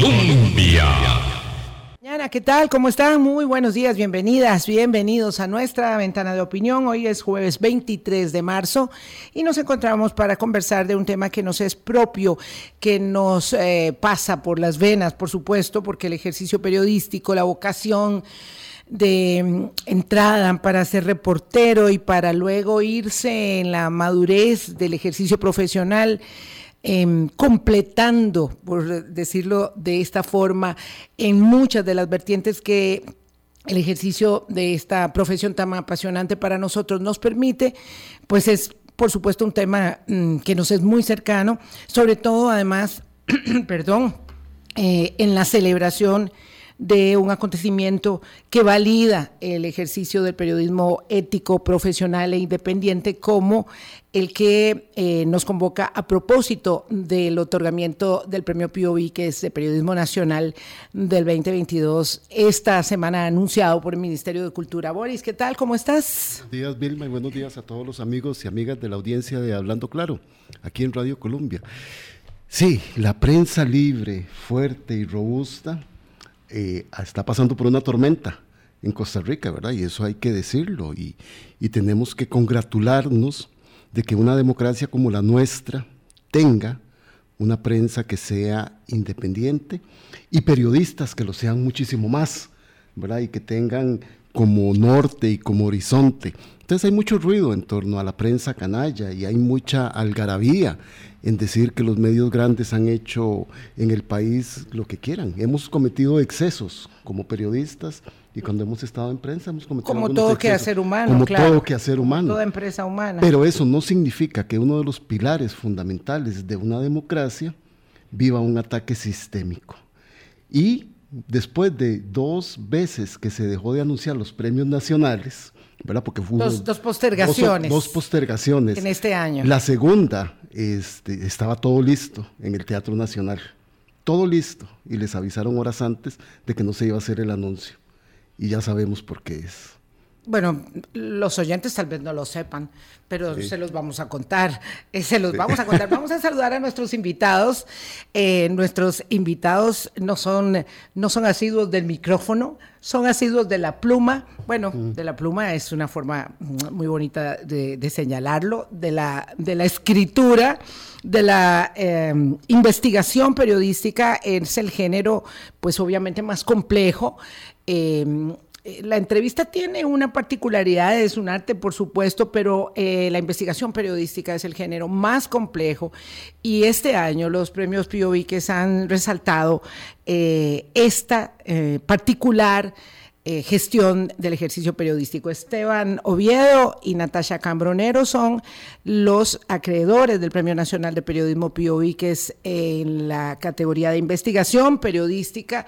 Colombia. ¿qué tal? ¿Cómo están? Muy buenos días, bienvenidas, bienvenidos a nuestra ventana de opinión. Hoy es jueves 23 de marzo y nos encontramos para conversar de un tema que nos es propio, que nos eh, pasa por las venas, por supuesto, porque el ejercicio periodístico, la vocación de mm, entrada para ser reportero y para luego irse en la madurez del ejercicio profesional Em, completando, por decirlo de esta forma, en muchas de las vertientes que el ejercicio de esta profesión tan apasionante para nosotros nos permite, pues es por supuesto un tema mm, que nos es muy cercano, sobre todo además, perdón, eh, en la celebración de un acontecimiento que valida el ejercicio del periodismo ético, profesional e independiente como el que eh, nos convoca a propósito del otorgamiento del premio POV, que es de Periodismo Nacional del 2022, esta semana anunciado por el Ministerio de Cultura. Boris, ¿qué tal? ¿Cómo estás? Buenos días, Vilma, y buenos días a todos los amigos y amigas de la audiencia de Hablando Claro, aquí en Radio Colombia. Sí, la prensa libre, fuerte y robusta eh, está pasando por una tormenta en Costa Rica, ¿verdad? Y eso hay que decirlo. Y, y, tenemos que congratularnos de que una democracia como la nuestra tenga una prensa que sea independiente y periodistas que lo sean muchísimo más, ¿verdad? Y que tengan como norte y como horizonte. Entonces hay mucho ruido en torno a la prensa canalla y hay mucha algarabía en decir que los medios grandes han hecho en el país lo que quieran. Hemos cometido excesos como periodistas y cuando hemos estado en prensa hemos cometido como todo que hacer humano, como todo que hacer humano, toda empresa humana. Pero eso no significa que uno de los pilares fundamentales de una democracia viva un ataque sistémico. Y después de dos veces que se dejó de anunciar los premios nacionales, ¿verdad? Porque hubo dos, postergaciones. Dos, postergaciones. En este año. La segunda este, estaba todo listo en el Teatro Nacional. Todo listo. Y les avisaron horas antes de que no se iba a hacer el anuncio. Y ya sabemos por qué es. Bueno, los oyentes tal vez no lo sepan, pero se los vamos a contar. Eh, se los vamos a contar. Vamos a saludar a nuestros invitados. Eh, nuestros invitados no son, no son asiduos del micrófono, son asiduos de la pluma. Bueno, mm. de la pluma es una forma muy bonita de, señalarlo, de la, de la escritura, de la eh, investigación periodística. Es el género, pues obviamente más complejo. Eh, la entrevista tiene una particularidad, es un arte por supuesto, pero eh, la investigación periodística es el género más complejo y este año los premios POV que han resaltado eh, esta particular gestión del ejercicio periodístico. Esteban Oviedo y Natasha Cambronero son los acreedores del Premio Nacional de Periodismo POV que es en la categoría de investigación periodística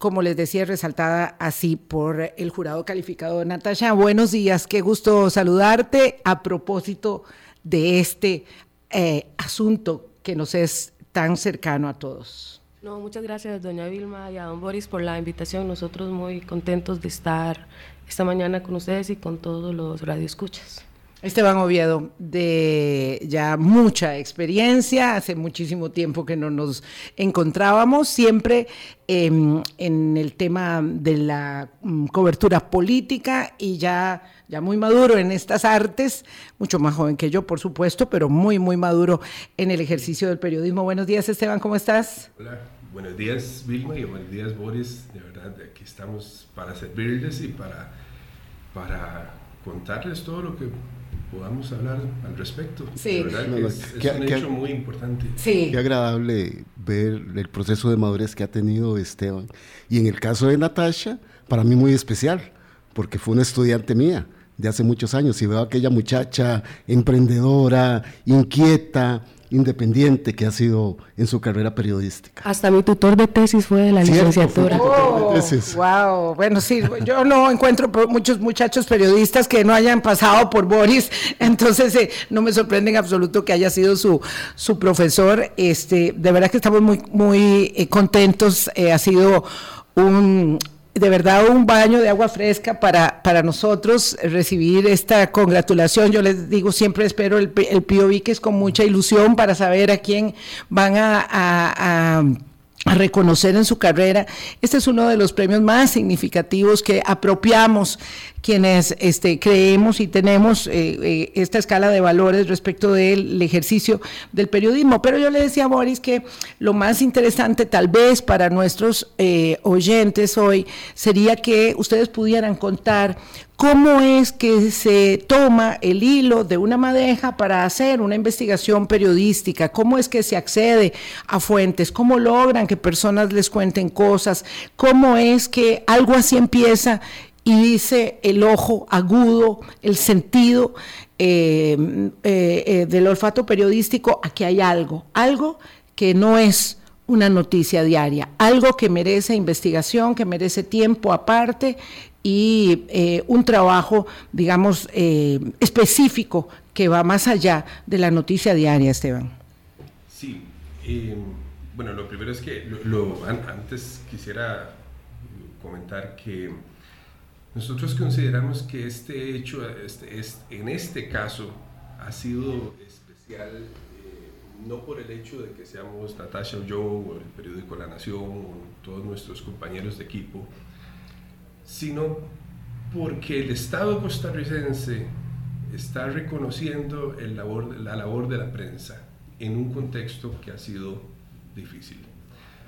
como les decía, resaltada así por el jurado calificado. Natasha, buenos días, qué gusto saludarte a propósito de este eh, asunto que nos es tan cercano a todos. No, muchas gracias, doña Vilma y a don Boris por la invitación. Nosotros muy contentos de estar esta mañana con ustedes y con todos los radioescuchas. Esteban Oviedo, de ya mucha experiencia, hace muchísimo tiempo que no nos encontrábamos, siempre em, en el tema de la mm, cobertura política y ya, ya muy maduro en estas artes, mucho más joven que yo, por supuesto, pero muy, muy maduro en el ejercicio del periodismo. Buenos días, Esteban, ¿cómo estás? Hola, buenos días, Vilma, y buenos días, Boris. De verdad, aquí estamos para servirles y para, para contarles todo lo que podamos hablar al respecto. Sí. verdad es, un hecho muy importante. Sí. Qué agradable ver el proceso de madurez que ha tenido Esteban. Y en el caso de Natasha, para mí muy especial, porque fue una estudiante mía de hace muchos años y veo a aquella muchacha emprendedora, inquieta, independiente que ha sido en su carrera periodística. Hasta mi tutor de tesis fue de la licenciatura. Oh, wow, bueno, sí, yo no encuentro muchos muchachos periodistas que no hayan pasado por Boris, entonces eh, no me sorprende en absoluto que haya sido su, su profesor. Este, de verdad que estamos muy, muy eh, contentos, eh, ha sido un de verdad un baño de agua fresca para, para nosotros recibir esta congratulación. Yo les digo, siempre espero el, el POV que es con mucha ilusión para saber a quién van a reconocer en su carrera. Este es uno de los premios más significativos que apropiamos quienes este, creemos y tenemos eh, eh, esta escala de valores respecto del ejercicio del periodismo. Pero yo le decía a Boris que lo más interesante tal vez para nuestros eh, oyentes hoy sería que ustedes pudieran contar cómo es que se toma el hilo de una madeja para hacer una investigación periodística, cómo es que se accede a fuentes, cómo logran que personas les cuenten cosas, cómo es que algo así empieza y dice el ojo agudo, el sentido eh, eh, eh, del olfato periodístico, aquí hay algo, algo que no es una noticia diaria, algo que merece investigación, que merece tiempo aparte y un trabajo, digamos, específico que va más allá de la noticia diaria, Esteban. Sí, bueno, lo primero es que antes quisiera comentar que nosotros consideramos que este hecho, este, este, en este caso, ha sido especial no por el hecho de que seamos Natasha o yo, o el periódico La Nación, o todos nuestros compañeros de equipo, sino porque el Estado costarricense está reconociendo el labor, la labor de la prensa en un contexto que ha sido difícil.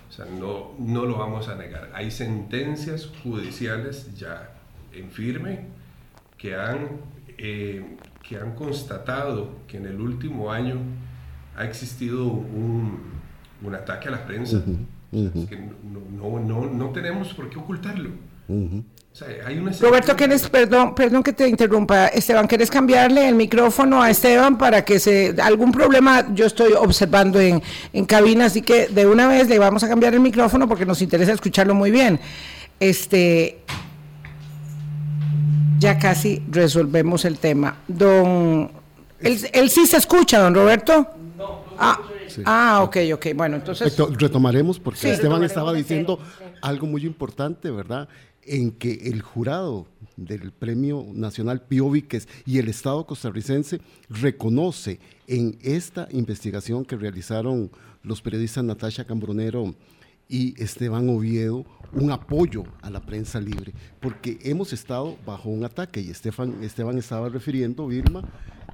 O sea, no, no lo vamos a negar. Hay sentencias judiciales ya en firme que han, eh, que han constatado que en el último año ha existido un, un ataque a la prensa. que no, no, no, tenemos por qué ocultarlo. Roberto, ¿quieres, perdón, perdón que te interrumpa, Esteban, ¿quieres cambiarle el micrófono a Esteban para que se, algún problema yo estoy observando en, en cabina, así que de una vez le vamos a cambiar el micrófono porque nos interesa escucharlo muy bien. Este, ya casi resolvemos el tema. Don, ¿él, sí se escucha, don Roberto? No, ah, ah, ok, ok, bueno, entonces... Retomaremos porque Esteban estaba diciendo algo muy importante, ¿verdad? en que el jurado del Premio Nacional Pío Víquez y el Estado costarricense reconoce en esta investigación que realizaron los periodistas Natasha Cambronero y Esteban Oviedo un apoyo a la prensa libre, porque hemos estado bajo un ataque y Esteban, Esteban estaba refiriendo, Vilma,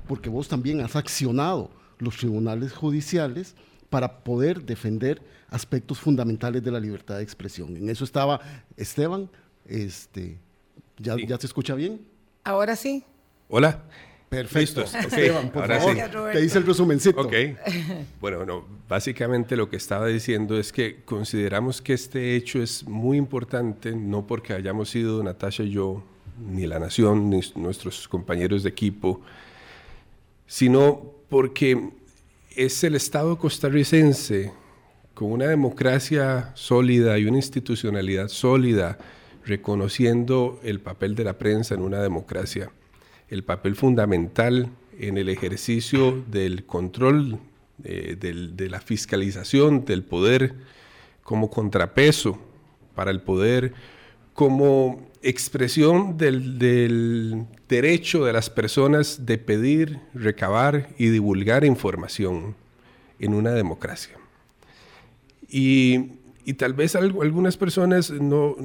porque vos también has accionado los tribunales judiciales para poder defender aspectos fundamentales de la libertad de expresión. En eso estaba Esteban este, ¿ya, ¿Ya se escucha bien? Ahora sí. Hola. Perfecto. Esteban, por favor, te hice el resumencito. Ok. Bueno, no, básicamente lo que estaba diciendo es que consideramos que este hecho es muy importante, no porque hayamos sido Natasha y yo, ni la Nación, ni nuestros compañeros de equipo, sino porque es el Estado costarricense con una democracia sólida y una institucionalidad sólida reconociendo el papel de la prensa en una democracia, el papel fundamental en el ejercicio del control, eh, de la fiscalización del poder como contrapeso para el poder, como expresión del, derecho de las personas de pedir, recabar y divulgar información en una democracia. Y tal vez algunas personas no,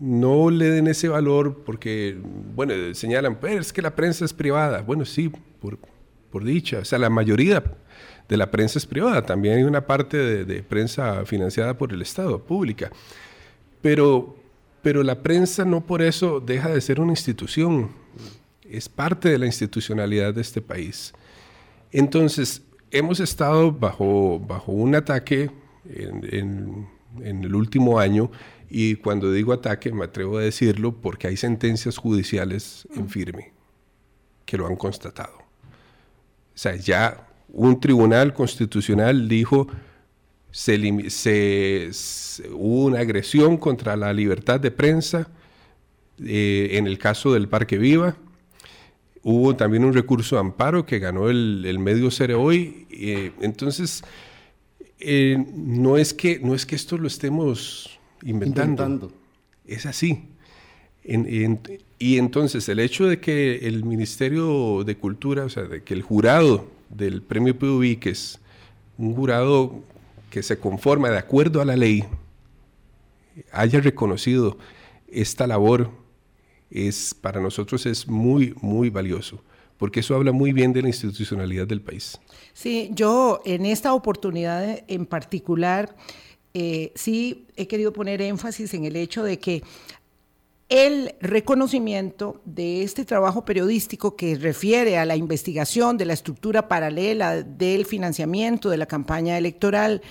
no le den ese valor porque, bueno, señalan, pero es que la prensa es privada. Bueno, sí, por, por dicha. O sea, la mayoría de la prensa es privada. También hay una parte de, prensa financiada por el Estado, pública. Pero, pero la prensa no por eso deja de ser una institución. Es parte de la institucionalidad de este país. Entonces, hemos estado bajo, bajo un ataque en, el último año y cuando digo ataque me atrevo a decirlo porque hay sentencias judiciales en firme que lo han constatado. O sea, ya un tribunal constitucional dijo se, se, hubo una agresión contra la libertad de prensa eh, en el caso del Parque Viva. Hubo también un recurso de amparo que ganó el, medio Cere hoy. Eh, entonces, eh, no, es que, no es que esto lo estemos inventando. Es así. y entonces el hecho de que el Ministerio de Cultura, o sea, de que el jurado del Premio PUB, que es un jurado que se conforma de acuerdo a la ley haya reconocido esta labor es para nosotros es muy muy valioso porque eso habla muy bien de la institucionalidad del país. Sí, yo en esta oportunidad en particular eh, sí he querido poner énfasis en el hecho de que el reconocimiento de este trabajo periodístico que refiere a la investigación de la estructura paralela del financiamiento de la campaña electoral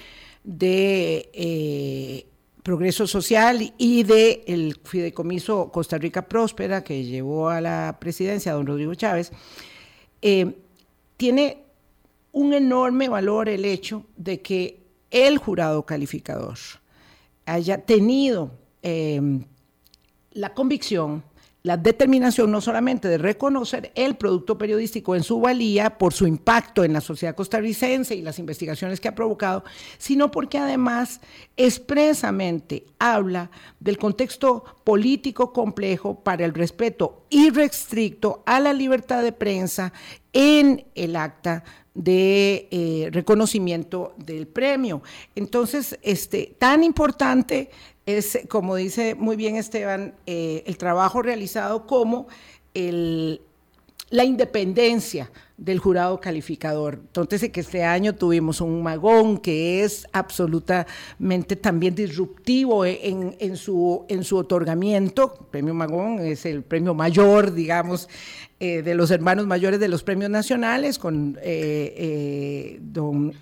de eh, Progreso Social y del el fideicomiso Costa Rica Próspera que llevó a la presidencia don Rodrigo Chávez, eh, tiene un enorme valor el hecho de que el jurado calificador haya tenido eh, la convicción, la determinación no solamente de reconocer el producto periodístico en su valía por su impacto en la sociedad costarricense y las investigaciones que ha provocado, sino porque además expresamente habla del contexto político complejo para el respeto irrestricto a la libertad de prensa en el acta de eh, reconocimiento del premio. Entonces, este, tan importante es, como dice muy bien Esteban, eh, el trabajo realizado como el, la independencia del jurado calificador. Entonces, que este año tuvimos un magón que es absolutamente también disruptivo en, su, en su otorgamiento. El premio Magón es el premio mayor, digamos, eh, de los hermanos mayores de los premios nacionales, con eh, eh, don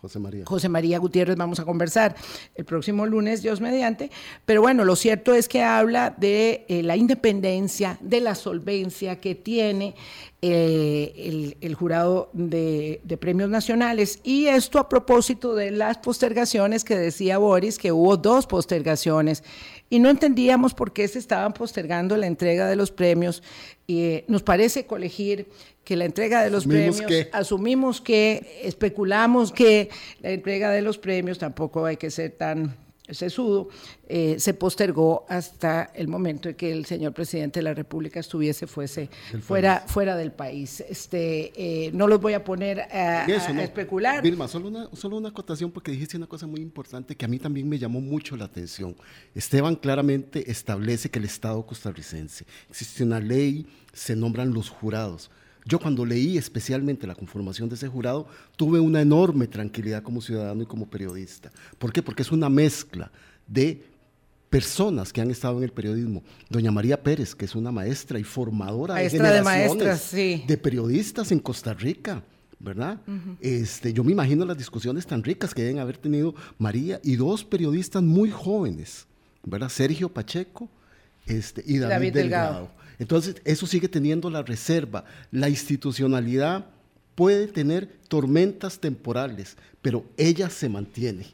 José María. José María Gutiérrez vamos a conversar el próximo lunes, Dios mediante. Pero bueno, lo cierto es que habla de eh, la independencia, de la solvencia que tiene eh, el, jurado de, de, premios nacionales. Y esto a propósito de las postergaciones que decía Boris, que hubo dos postergaciones y no entendíamos por qué se estaban postergando la entrega de los premios. Y eh, nos parece colegir que la entrega de los premios, asumimos que, especulamos que la entrega de los premios tampoco hay que ser tan sesudo, eh, se postergó hasta el momento en que el señor presidente de la República estuviese fuese fuera, fuera del país. Este, eh, no los voy a poner a, especular. Vilma, solo una, solo una acotación porque dijiste una cosa muy importante que a mí también me llamó mucho la atención. Esteban claramente establece que el Estado costarricense existe una ley, se nombran los jurados. Yo cuando leí especialmente la conformación de ese jurado, tuve una enorme tranquilidad como ciudadano y como periodista. ¿Por qué? Porque es una mezcla de personas que han estado en el periodismo. Doña María Pérez, que es una maestra y formadora de, generaciones maestras, sí. de periodistas en Costa Rica. ¿verdad? este, yo me imagino las discusiones tan ricas que deben haber tenido María y dos periodistas muy jóvenes, ¿verdad? Sergio Pacheco este, y David, Delgado. Entonces, eso sigue teniendo la reserva. La institucionalidad puede tener tormentas temporales, pero ella se mantiene.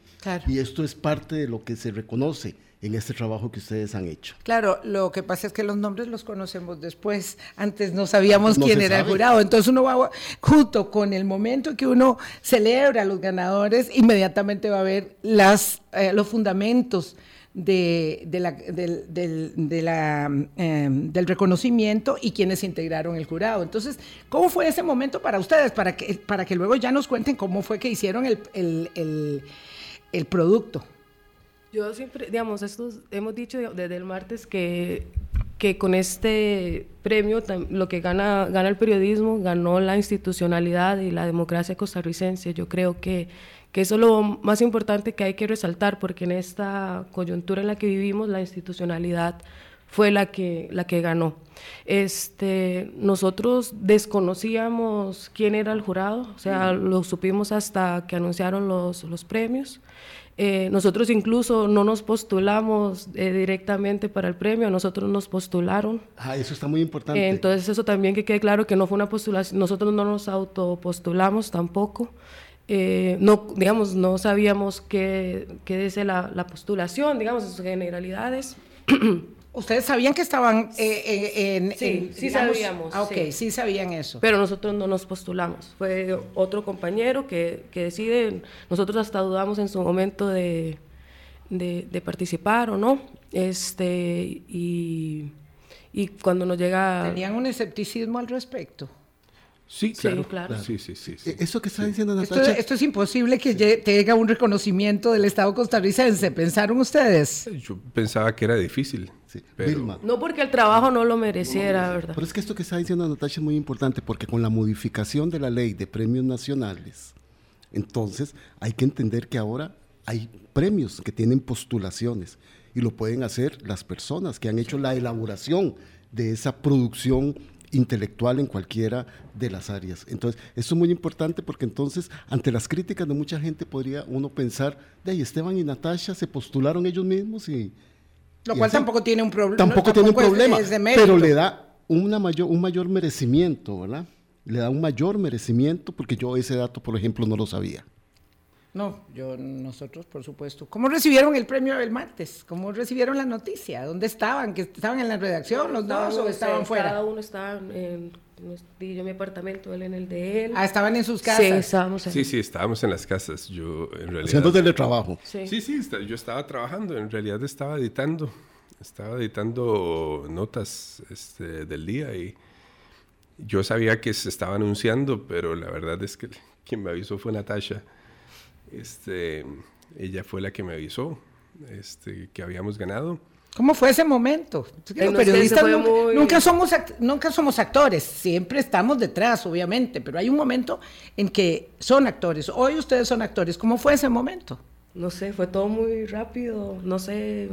Y esto es parte de lo que se reconoce en este trabajo que ustedes han hecho. Claro, lo que pasa es que los nombres los conocemos después. Antes no sabíamos quién era el jurado. Entonces uno va, junto con el momento que uno celebra a los ganadores, inmediatamente va a ver las, eh, los fundamentos de, la, del, de la, em, del reconocimiento y quienes integraron el jurado. Entonces, ¿cómo fue ese momento para ustedes? Para que, para que luego ya nos cuenten cómo fue que hicieron el, el, el, producto. Yo siempre, digamos, hemos dicho desde el martes que, que con este premio lo que gana, gana el periodismo, ganó la institucionalidad y la democracia costarricense. Yo creo que que eso es lo más importante que hay que resaltar, porque en esta coyuntura en la que vivimos, la institucionalidad fue la que, la que ganó. Este, nosotros desconocíamos quién era el jurado, o sea, lo supimos hasta que anunciaron los, los premios. Eh, nosotros incluso no nos postulamos eh, directamente para el premio, nosotros nos postularon. Ah, eso está muy importante. entonces eso también que quede claro que no fue una postulación, nosotros no nos autopostulamos tampoco. Eh, no, digamos, no sabíamos qué, qué dice la, la, postulación, digamos, en sus generalidades. ¿Ustedes sabían que estaban eh, eh, en, Sí, sí sabíamos. Ah, ok, sí. sabían eso. Pero nosotros no nos postulamos. Fue otro compañero que, que decide, nosotros hasta dudamos en su momento de, de, de participar o no. Este, y, y cuando nos llega... ¿Tenían un escepticismo al respecto? Sí, claro. Sí, sí, sí, e, Eso que está diciendo Natacha. Esto, es imposible que tenga un reconocimiento del Estado costarricense. ¿Pensaron ustedes? Yo pensaba que era difícil. Pero... No porque el trabajo no lo mereciera, ¿verdad? Pero es que esto que está diciendo Natacha es muy importante porque con la modificación de la ley de premios nacionales, entonces hay que entender que ahora hay premios que tienen postulaciones y lo pueden hacer las personas que han hecho la elaboración de esa producción intelectual en cualquiera de las áreas. Entonces, eso es muy importante porque entonces, ante las críticas de mucha gente, podría uno pensar, de ahí Esteban y Natasha se postularon ellos mismos y... Lo cual tampoco tiene un problema. Tampoco, tiene un problema, pero le da una mayor, un mayor merecimiento, ¿verdad? Le da un mayor merecimiento porque yo ese dato, por ejemplo, no lo sabía. No, yo, nosotros, por supuesto. ¿Cómo recibieron el premio del martes? ¿Cómo recibieron la noticia? ¿Dónde estaban? ¿Que estaban en la redacción los dos o estaban fuera? Cada uno estaba en, mi apartamento, él en el de él. Ah, estaban en sus casas. Sí, estábamos en... Sí, sí, estábamos en las casas. Yo, en realidad... Haciendo teletrabajo. Sí, sí, sí yo estaba trabajando. En realidad estaba editando. Estaba editando notas este, del día y yo sabía que se estaba anunciando, pero la verdad es que quien me avisó fue Natasha este, ella fue la que me avisó este, que habíamos ganado. ¿Cómo fue ese momento? Los periodistas nunca, somos, nunca somos actores, siempre estamos detrás, obviamente, pero hay un momento en que son actores. Hoy ustedes son actores. ¿Cómo fue ese momento? No sé, fue todo muy rápido, no sé.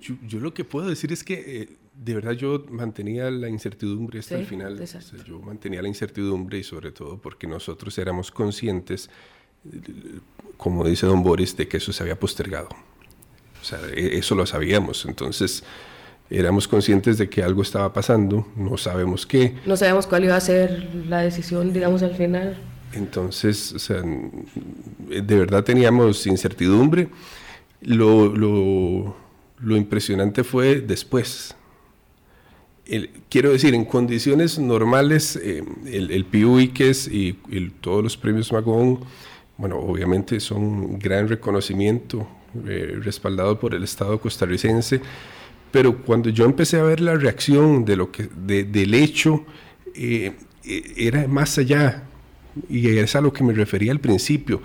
Yo, lo que puedo decir es que eh, de verdad yo mantenía la incertidumbre hasta el final. yo mantenía la incertidumbre y sobre todo porque nosotros éramos conscientes como dice don Boris, de que eso se había postergado. O sea, e, eso lo sabíamos. Entonces, éramos conscientes de que algo estaba pasando, no sabemos qué. No sabemos cuál iba a ser la decisión, digamos, al final. Entonces, o sea, de verdad teníamos incertidumbre. Lo, lo, lo impresionante fue después. quiero decir, en condiciones normales, eh, el, el PIUIQUES y, y todos los premios Magón bueno, obviamente son un gran reconocimiento eh, respaldado por el Estado costarricense, pero cuando yo empecé a ver la reacción de lo que, del hecho, eh, eh, era más allá, y es a lo que me refería al principio,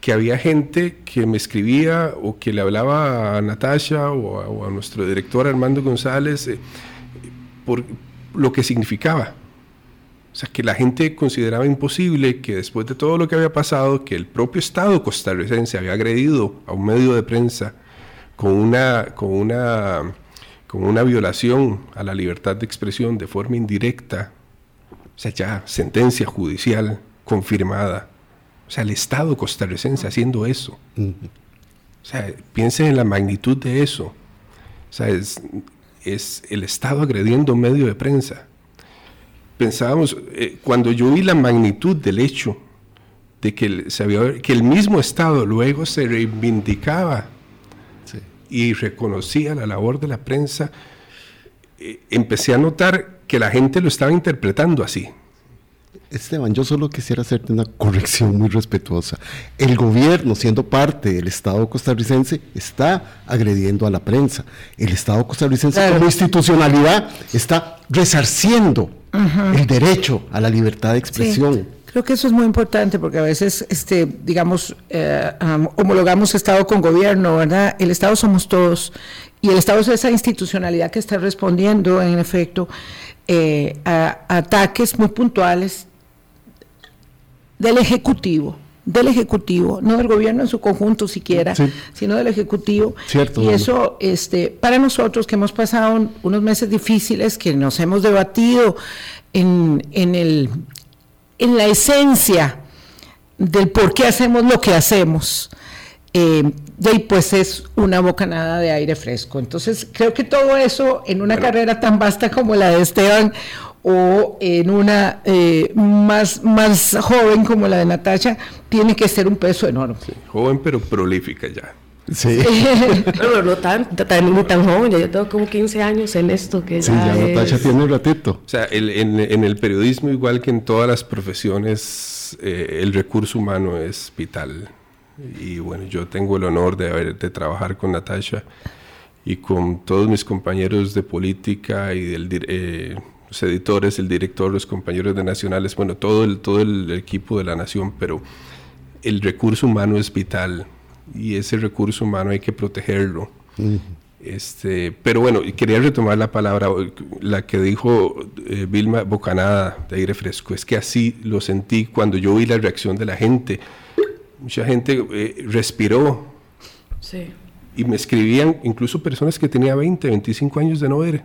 que había gente que me escribía o que le hablaba a Natasha o a, nuestro director Armando González por lo que significaba o sea, que la gente consideraba imposible que después de todo lo que había pasado, que el propio Estado costarricense había agredido a un medio de prensa con una, con una, con una violación a la libertad de expresión de forma indirecta, o sea, ya sentencia judicial confirmada. O sea, el Estado costarricense haciendo eso. O sea, piensen en la magnitud de eso. O sea, es, es el Estado agrediendo un medio de prensa pensábamos, eh, cuando yo vi la magnitud del hecho de que el, que el mismo Estado luego se reivindicaba y reconocía la labor de la prensa, eh, empecé a notar que la gente lo estaba interpretando así. Esteban, yo solo quisiera hacerte una corrección muy respetuosa. El gobierno, siendo parte del Estado costarricense, está agrediendo a la prensa. El Estado costarricense como institucionalidad está resarciendo el derecho a la libertad de expresión. Creo que eso es muy importante porque a veces, este, digamos, eh, homologamos Estado con gobierno, ¿verdad? El Estado somos todos y el Estado es esa institucionalidad que está respondiendo, en efecto, eh, a, ataques muy puntuales del Ejecutivo del Ejecutivo, no del gobierno en su conjunto siquiera, sino del Ejecutivo. y eso, este, para nosotros que hemos pasado unos meses difíciles, que nos hemos debatido en, en, el, en la esencia del por qué hacemos lo que hacemos, eh, y pues es una bocanada de aire fresco. Entonces, creo que todo eso en una carrera tan vasta como la de Esteban, o en una eh, más, más joven como la de Natasha, tiene que ser un peso enorme. joven pero prolífica ya. Sí. pero no tan, tan, tan joven, yo tengo como 15 años en esto. Que sí, ya, Natasha tiene un ratito. O sea, el, en, en, el periodismo, igual que en todas las profesiones, eh, el recurso humano es vital. Y bueno, yo tengo el honor de, haber, de trabajar con Natasha y con todos mis compañeros de política y del... Eh, los editores, el director, los compañeros de Nacionales, bueno, todo el, todo el equipo de la Nación, pero el recurso humano es vital y ese recurso humano hay que protegerlo. Este, pero bueno, quería retomar la palabra, la que dijo eh, Vilma Bocanada de aire fresco, es que así lo sentí cuando yo vi la reacción de la gente. Mucha gente eh, respiró. Y me escribían incluso personas que tenían 20, 25 años de no ver.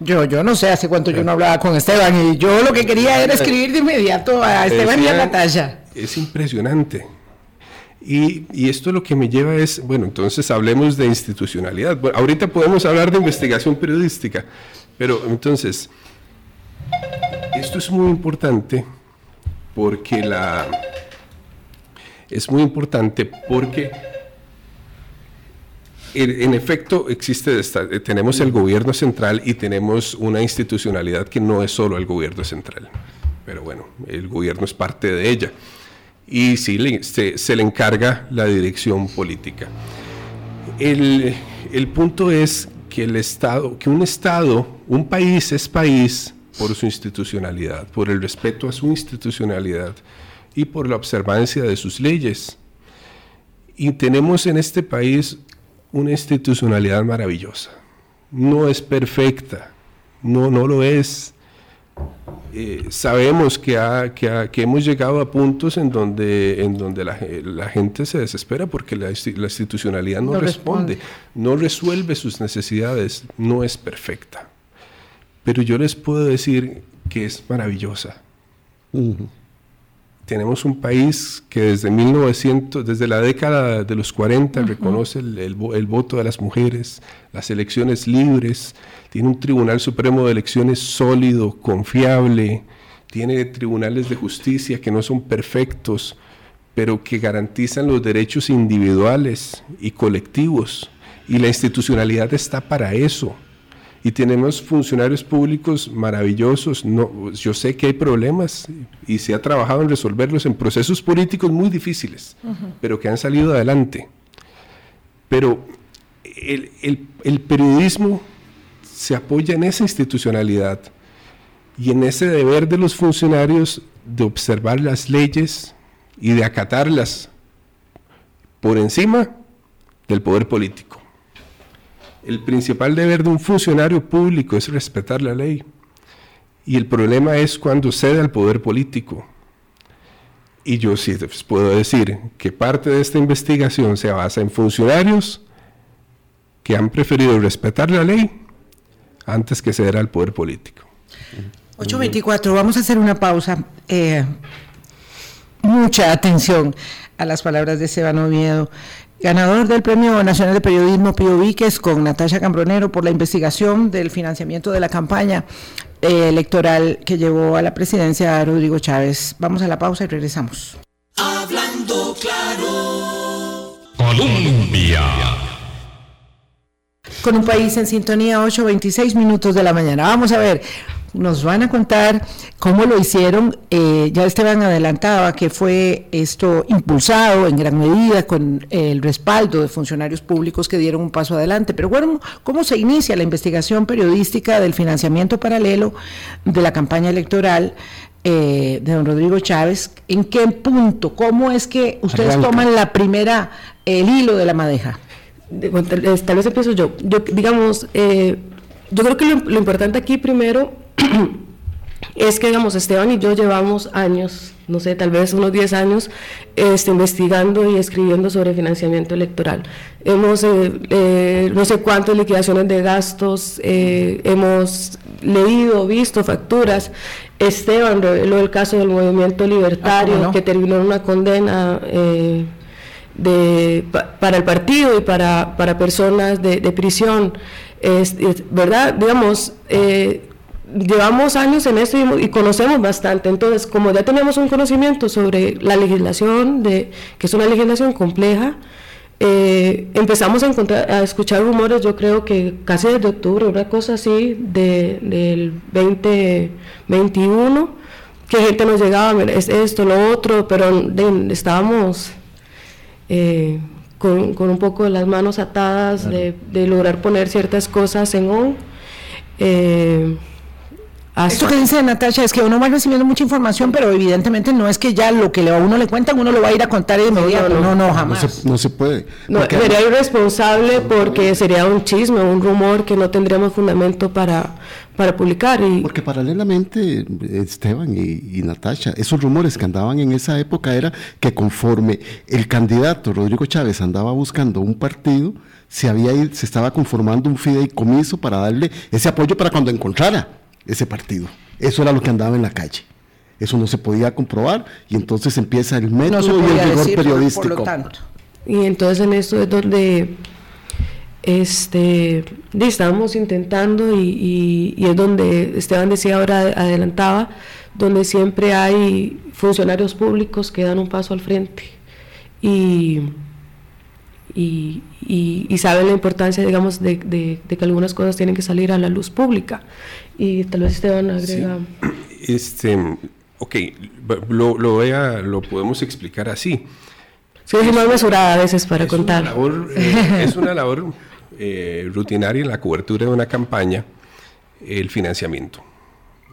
Yo, yo no sé hace cuánto yo no hablaba con Esteban y yo lo que quería era escribir de inmediato a Esteban y a Natalia. Es impresionante. Y, y, esto lo que me lleva es, bueno, entonces hablemos de institucionalidad. Bueno, ahorita podemos hablar de investigación periodística, pero entonces, esto es muy importante porque la... Es muy importante porque en efecto, existe, tenemos el gobierno central y tenemos una institucionalidad que no es solo el gobierno central, pero bueno, el gobierno es parte de ella y sí se, le encarga la dirección política. El, el punto es que el Estado, que un Estado, un país es país por su institucionalidad, por el respeto a su institucionalidad y por la observancia de sus leyes. Y tenemos en este país una institucionalidad maravillosa. No es perfecta, no, no lo es. Eh, sabemos que, que, hemos llegado a puntos en donde, en donde la, gente se desespera porque la, institucionalidad no, responde, no resuelve sus necesidades, no es perfecta. Pero yo les puedo decir que es maravillosa tenemos un país que desde 1900, desde la década de los 40 reconoce el, voto de las mujeres, las elecciones libres, tiene un Tribunal Supremo de Elecciones sólido, confiable, tiene tribunales de justicia que no son perfectos, pero que garantizan los derechos individuales y colectivos. Y la institucionalidad está para eso y tenemos funcionarios públicos maravillosos. No, yo sé que hay problemas y se ha trabajado en resolverlos en procesos políticos muy difíciles, pero que han salido adelante. Pero el, el, periodismo se apoya en esa institucionalidad y en ese deber de los funcionarios de observar las leyes y de acatarlas por encima del poder político. El principal deber de un funcionario público es respetar la ley. Y el problema es cuando cede al poder político. Y yo sí puedo decir que parte de esta investigación se basa en funcionarios que han preferido respetar la ley antes que ceder al poder político. 8.24, vamos a hacer una pausa. Eh, mucha atención a las palabras de Esteban Oviedo ganador del Premio Nacional de Periodismo Pío Víquez con Natasha Cambronero por la investigación del financiamiento de la campaña eh, electoral que llevó a la presidencia a Rodrigo Chávez. Vamos a la pausa y regresamos. Hablando claro. Colombia. Con un país en sintonía, 8.26 minutos de la mañana. Vamos a ver, nos van a contar cómo lo hicieron. Eh, ya Esteban adelantaba que fue esto impulsado en gran medida con el respaldo de funcionarios públicos que dieron un paso adelante. Pero bueno, ¿cómo se inicia la investigación periodística del financiamiento paralelo de la campaña electoral? Eh, de don Rodrigo Chávez, ¿en qué punto? ¿Cómo es que ustedes toman la primera, el hilo de la madeja? Tal vez empiezo yo. yo digamos, eh, yo creo que lo, importante aquí primero es que, digamos, Esteban y yo llevamos años, no sé, tal vez unos 10 años, este, investigando y escribiendo sobre financiamiento electoral. Hemos, eh, eh, no sé cuántas liquidaciones de gastos, eh, hemos leído, visto facturas. Esteban reveló el caso del movimiento libertario, ah, que terminó en una condena de, para el partido y para, para personas de, prisión. Es, ¿Verdad? Digamos, llevamos años en esto y, conocemos bastante. Entonces, como ya tenemos un conocimiento sobre la legislación, de, que es una legislación compleja, eh, empezamos a, encontrar, a escuchar rumores, yo creo que casi desde octubre, una cosa así, de, del 2021, que gente nos llegaba, es esto, lo otro, pero estábamos eh, con, con, un poco las manos atadas de, de, lograr poner ciertas cosas en on. Eh, Eso que dice Natasha es que uno va recibiendo mucha información, pero evidentemente no es que ya lo que a uno le cuentan, uno lo va a ir a contar de inmediato. No, no, jamás. No se, puede. sería irresponsable porque sería un chisme, un rumor que no tendríamos fundamento para, para publicar. Y... Porque paralelamente, Esteban y, y Natasha, esos rumores que andaban en esa época era que conforme el candidato Rodrigo Chávez andaba buscando un partido, se, había, se estaba conformando un fideicomiso para darle ese apoyo para cuando encontrara ese partido. Eso era lo que andaba en la calle. Eso no se podía comprobar y entonces empieza el método y el rigor periodístico. Y entonces en esto es donde este, estamos intentando y, y, es donde Esteban decía ahora, adelantaba, donde siempre hay funcionarios públicos que dan un paso al frente y, y, y saben la importancia, digamos, de, de, de, que algunas cosas tienen que salir a la luz pública y tal vez Esteban agrega. Este, ok, lo, lo, lo podemos explicar así. Sí, es más mesurada a veces para contar. Eh, es una labor eh, rutinaria en la cobertura de una campaña, el financiamiento.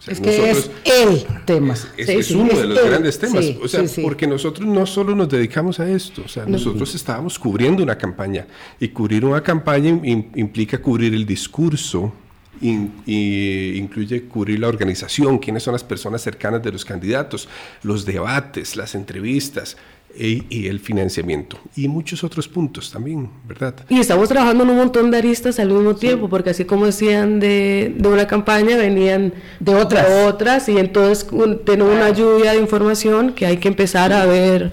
Es que es el tema. Es, uno de los grandes temas. o sea, porque nosotros no solo nos dedicamos a esto, o sea, nosotros estábamos cubriendo una campaña. Y cubrir una campaña implica cubrir el discurso, y incluye cubrir la organización, quiénes son las personas cercanas de los candidatos, los debates, las entrevistas e, y, el financiamiento y muchos otros puntos también, ¿verdad? Y estamos trabajando en un montón de aristas al mismo tiempo, porque así como decían de, de, una campaña, venían de otras. otras y entonces tenemos una lluvia de información que hay que empezar a ver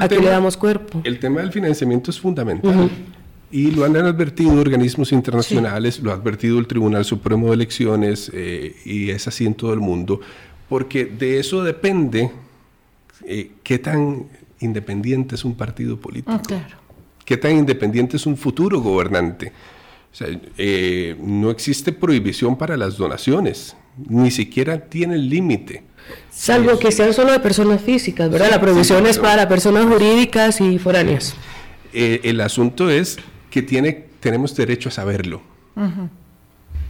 a qué le damos cuerpo. El tema del financiamiento es fundamental. Y lo han advertido organismos internacionales, lo ha advertido el Tribunal Supremo de Elecciones eh, y es así en todo el mundo, porque de eso depende eh, qué tan independiente es un partido político, ah, qué tan independiente es un futuro gobernante. O sea, eh, no existe prohibición para las donaciones, ni siquiera tiene límite. Salvo que sean solo de personas físicas, ¿verdad? la prohibición es para personas jurídicas y foráneas. el asunto es que tiene, tenemos derecho a saberlo.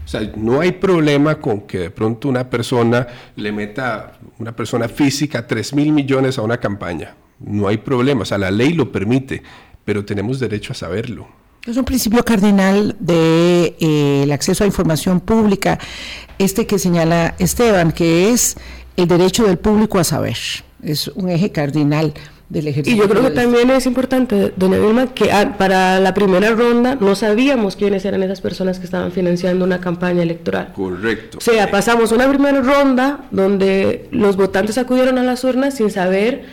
O sea, no hay problema con que de pronto una persona le meta, una persona física, 3 mil millones a una campaña. No hay problema, o sea, la ley lo permite, pero tenemos derecho a saberlo. Es un principio cardinal del de, eh, acceso a información pública, este que señala Esteban, que es el derecho del público a saber. Es un eje cardinal y yo creo que también es importante, doña Vilma, que ah, para la primera ronda no sabíamos quiénes eran esas personas que estaban financiando una campaña electoral. Correcto. O sea, pasamos una primera ronda donde los votantes acudieron a las urnas sin saber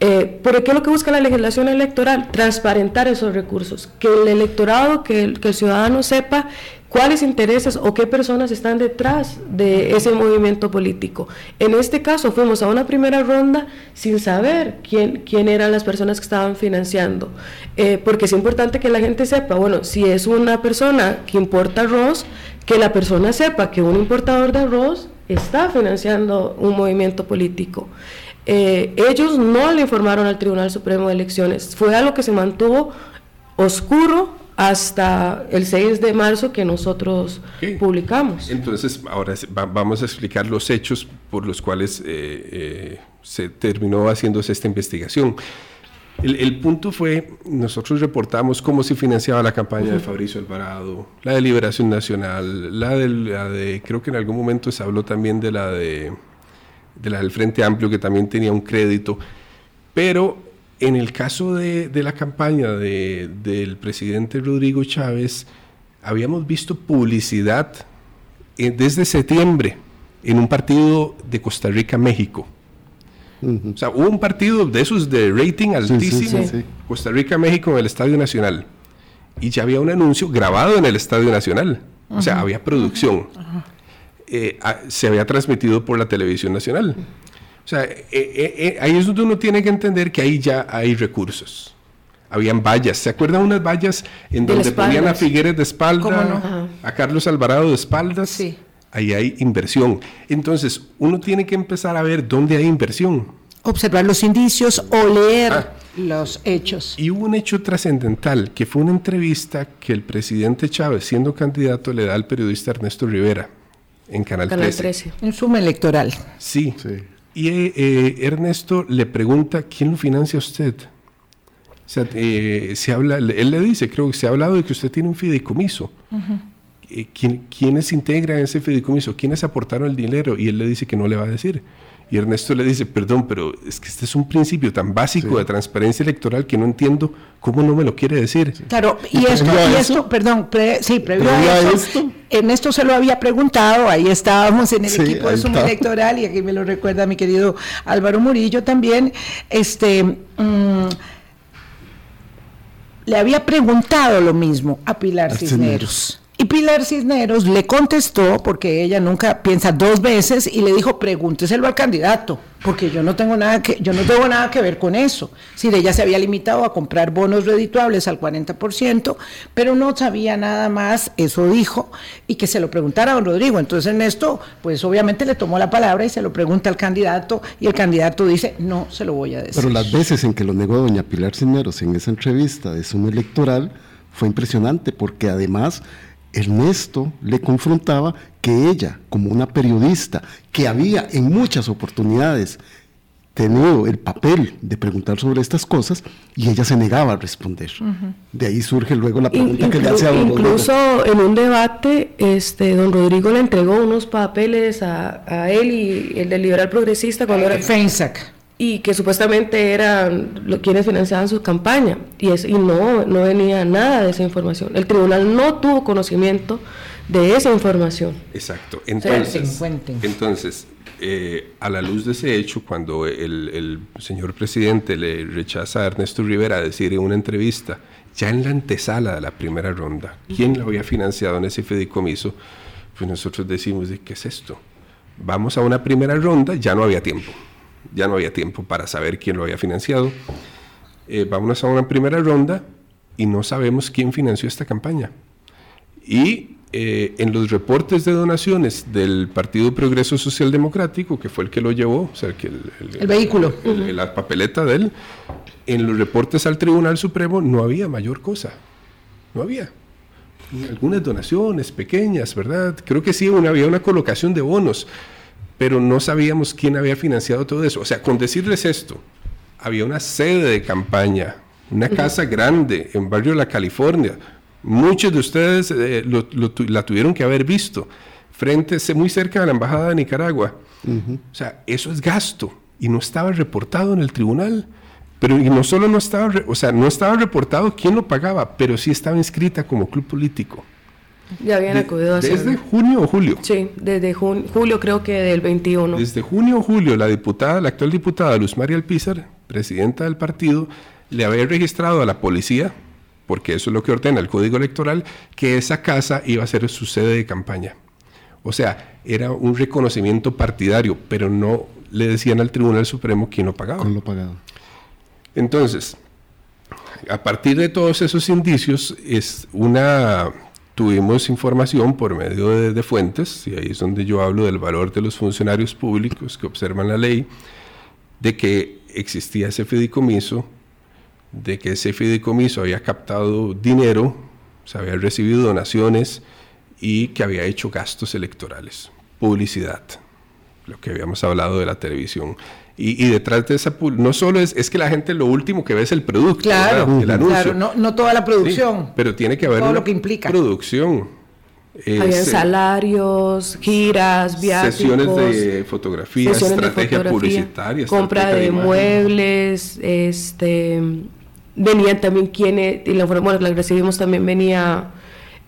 eh, ¿Por qué lo que busca la legislación electoral? Transparentar esos recursos, que el electorado, que el, que el ciudadano sepa cuáles intereses o qué personas están detrás de ese movimiento político. En este caso fuimos a una primera ronda sin saber quién, quién eran las personas que estaban financiando, eh, porque es importante que la gente sepa, bueno, si es una persona que importa arroz, que la persona sepa que un importador de arroz está financiando un movimiento político. Eh, ellos no le informaron al Tribunal Supremo de Elecciones, fue algo que se mantuvo oscuro hasta el 6 de marzo que nosotros publicamos. Entonces, ahora vamos a explicar los hechos por los cuales eh, eh, se terminó haciéndose esta investigación. El, punto fue, nosotros reportamos cómo se financiaba la campaña de Fabricio Alvarado, la de Liberación Nacional, la de, la de, creo que en algún momento se habló también de la, de, de la del Frente Amplio, que también tenía un crédito, pero en el caso de, la campaña del presidente Rodrigo Chávez, habíamos visto publicidad eh, desde septiembre en un partido de Costa Rica-México. O sea, hubo un partido de esos de rating altísimo, Costa Rica-México en el Estadio Nacional. Y ya había un anuncio grabado en el Estadio Nacional. O sea, había producción. Eh, se había transmitido por la televisión nacional. O sea, eh, eh, eh, ahí es donde uno tiene que entender que ahí ya hay recursos. Habían vallas, ¿se acuerdan unas vallas en donde ponían a Figueres de espalda, a Carlos Alvarado de espaldas? Sí. Ahí hay inversión. Entonces, uno tiene que empezar a ver dónde hay inversión. Observar los indicios o leer ah. los hechos. Y hubo un hecho trascendental, que fue una entrevista que el presidente Chávez, siendo candidato, le da al periodista Ernesto Rivera en Canal, 13. En suma electoral. Sí. Y eh, eh, Ernesto le pregunta, ¿quién lo financia a usted? O sea, eh, se habla, él le dice, creo que se ha hablado de que usted tiene un fideicomiso. ¿Quién, ¿Quiénes integran ese fideicomiso? ¿Quiénes aportaron el dinero? Y él le dice que no le va a decir. Y Ernesto le dice, perdón, pero es que este es un principio tan básico de transparencia electoral que no entiendo cómo no me lo quiere decir. Claro, y, esto, y esto, perdón, sí, previo, a esto, Ernesto se lo había preguntado, ahí estábamos en el equipo de Suma Electoral, y aquí me lo recuerda mi querido Álvaro Murillo también, este... Mm, le había preguntado lo mismo a Pilar Cisneros. Y Pilar Cisneros le contestó, porque ella nunca piensa dos veces, y le dijo, pregúnteselo al candidato, porque yo no tengo nada que, yo no tengo nada que ver con eso. Si ella se había limitado a comprar bonos redituables al 40%, pero no sabía nada más, eso dijo, y que se lo preguntara a don Rodrigo. Entonces en esto, pues obviamente le tomó la palabra y se lo pregunta al candidato, y el candidato dice, no se lo voy a decir. Pero las veces en que lo negó doña Pilar Cisneros en esa entrevista de Suma Electoral, fue impresionante, porque además Ernesto le confrontaba que ella, como una periodista que había en muchas oportunidades tenido el papel de preguntar sobre estas cosas y ella se negaba a responder. De ahí surge luego la pregunta que le hace a don Incluso en un debate, este, don Rodrigo le entregó unos papeles a, él y el del liberal progresista cuando era... Feinsack y que supuestamente eran quienes financiaban su campaña y, es, y no, no venía nada de esa información. El tribunal no tuvo conocimiento de esa información. Exacto. Entonces, entonces eh, a la luz de ese hecho, cuando el, el, señor presidente le rechaza a Ernesto Rivera decir en una entrevista, ya en la antesala de la primera ronda, quién lo había financiado en ese fideicomiso, pues nosotros decimos, de ¿qué es esto? Vamos a una primera ronda, ya no había tiempo ya no había tiempo para saber quién lo había financiado. Eh, vámonos a una primera ronda y no sabemos quién financió esta campaña. Y eh, en los reportes de donaciones del Partido Progreso Social Democrático, que fue el que lo llevó, o sea, que el, vehículo, la papeleta de él, en los reportes al Tribunal Supremo no había mayor cosa, no había. Algunas donaciones pequeñas, ¿verdad? Creo que sí, había una colocación de bonos, pero no sabíamos quién había financiado todo eso. O sea, con decirles esto, había una sede de campaña, una casa grande en barrio La California. Muchos de ustedes eh, la tuvieron que haber visto, frente, muy cerca de la Embajada de Nicaragua. O sea, eso es gasto y no estaba reportado en el tribunal. Pero y no solo no estaba, o sea, no estaba reportado quién lo pagaba, pero sí estaba inscrita como club político. Ya habían acudido a ¿Desde junio o julio? Sí, desde julio creo que del 21. Desde junio o julio, la diputada, la actual diputada Luz María Alpizar, presidenta del partido, le había registrado a la policía, porque eso es lo que ordena el Código Electoral, que esa casa iba a ser su sede de campaña. O sea, era un reconocimiento partidario, pero no le decían al Tribunal Supremo quién lo pagaba. ¿Quién lo pagaba? Entonces, a partir de todos esos indicios, es una tuvimos información por medio de, fuentes, y ahí es donde yo hablo del valor de los funcionarios públicos que observan la ley, de que existía ese fideicomiso, de que ese fideicomiso había captado dinero, se había recibido donaciones y que había hecho gastos electorales, publicidad, lo que habíamos hablado de la televisión. Y, detrás de esa no solo es, es que la gente lo último que ve es el producto, claro, el anuncio. Claro, no, toda la producción. pero tiene que haber todo lo que implica. producción. Había salarios, giras, viajes. Sesiones de fotografía, estrategia publicitaria. Compra de, muebles, este venían también quienes, y la bueno, la recibimos también venía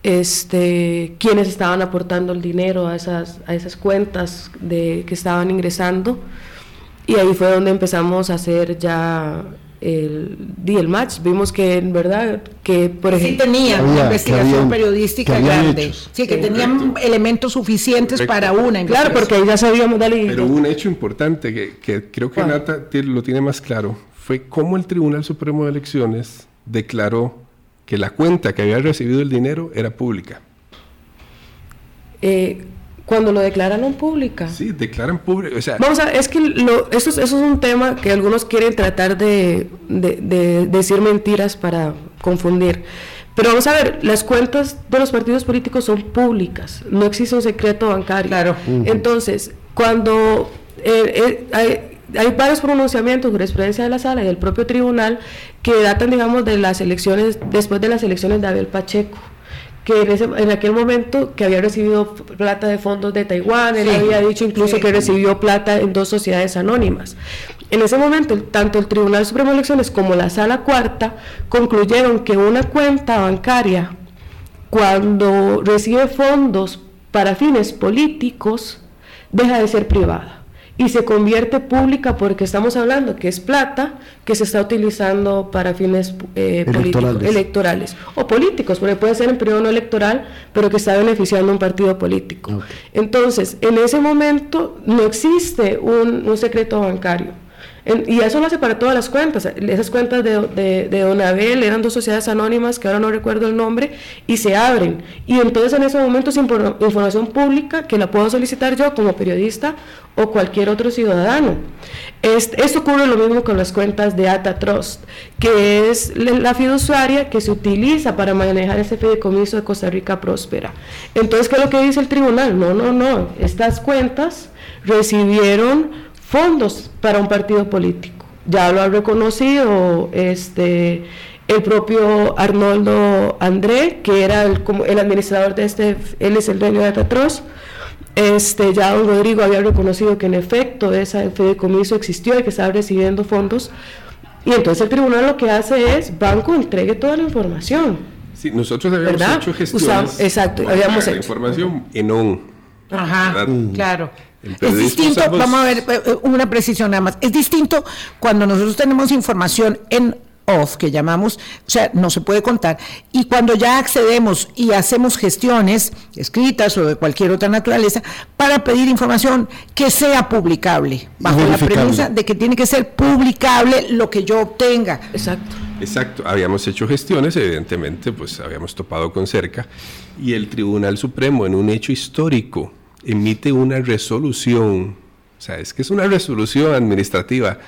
este quienes estaban aportando el dinero a esas, a esas cuentas de que estaban ingresando. Y ahí fue donde empezamos a hacer ya el, el match. Vimos que en verdad, que por ejemplo... Sí tenían una investigación periodística grande. Sí, que tenían elementos suficientes para una Claro, porque ahí ya sabíamos darle... Pero un hecho importante que, que creo que Nata lo tiene más claro. Fue cómo el Tribunal Supremo de Elecciones declaró que la cuenta que había recibido el dinero era pública. Eh, Cuando lo declararon pública. Sí, declaran pública. O sea, Vamos a es que lo, eso, es, eso, es un tema que algunos quieren tratar de, de, de, decir mentiras para confundir. Pero vamos a ver, las cuentas de los partidos políticos son públicas, no existe un secreto bancario. Claro. Entonces, cuando eh, eh, hay, hay varios pronunciamientos, jurisprudencia de la sala y del propio tribunal, que datan, digamos, de las elecciones, después de las elecciones de Abel Pacheco que en, ese, en, aquel momento que había recibido plata de fondos de Taiwán, él sí, había dicho incluso sí. que recibió plata en dos sociedades anónimas. En ese momento, tanto el Tribunal Supremo de Elecciones como la Sala Cuarta concluyeron que una cuenta bancaria, cuando recibe fondos para fines políticos, deja de ser privada y se convierte pública porque estamos hablando que es plata que se está utilizando para fines eh, electorales. políticos, electorales o políticos, porque puede ser en periodo no electoral, pero que está beneficiando a un partido político. Okay. Entonces, en ese momento no existe un, un secreto bancario. En, y eso lo hace para todas las cuentas. Esas cuentas de, de, de, Don Abel eran dos sociedades anónimas, que ahora no recuerdo el nombre, y se abren. Y entonces en ese momento es información pública que la puedo solicitar yo como periodista o cualquier otro ciudadano. Este, esto ocurre lo mismo con las cuentas de Ata Trust, que es la fiduciaria que se utiliza para manejar ese fideicomiso de Costa Rica Próspera. Entonces, ¿qué es lo que dice el tribunal? No, no, no. Estas cuentas recibieron fondos para un partido político. Ya lo ha reconocido este, el propio Arnoldo André, que era el, como el administrador de este, él es el dueño de Tatros. Este, ya don Rodrigo había reconocido que en efecto ese fideicomiso existió y que estaba recibiendo fondos. Y entonces el tribunal lo que hace es, banco, entregue toda la información. Sí, nosotros habíamos ¿verdad? hecho gestiones. Usamos, exacto, habíamos la hecho. información en un. Ajá, claro. Es distinto, usamos... vamos a ver, eh, una precisión nada más. Es distinto cuando nosotros tenemos información en off, que llamamos, o sea, no se puede contar, y cuando ya accedemos y hacemos gestiones escritas o de cualquier otra naturaleza para pedir información que sea publicable, bajo la premisa de que tiene que ser publicable lo que yo obtenga. Exacto. Exacto, habíamos hecho gestiones, evidentemente, pues habíamos topado con cerca, y el Tribunal Supremo, en un hecho histórico, emite una resolución, o sea, es que es una resolución administrativa,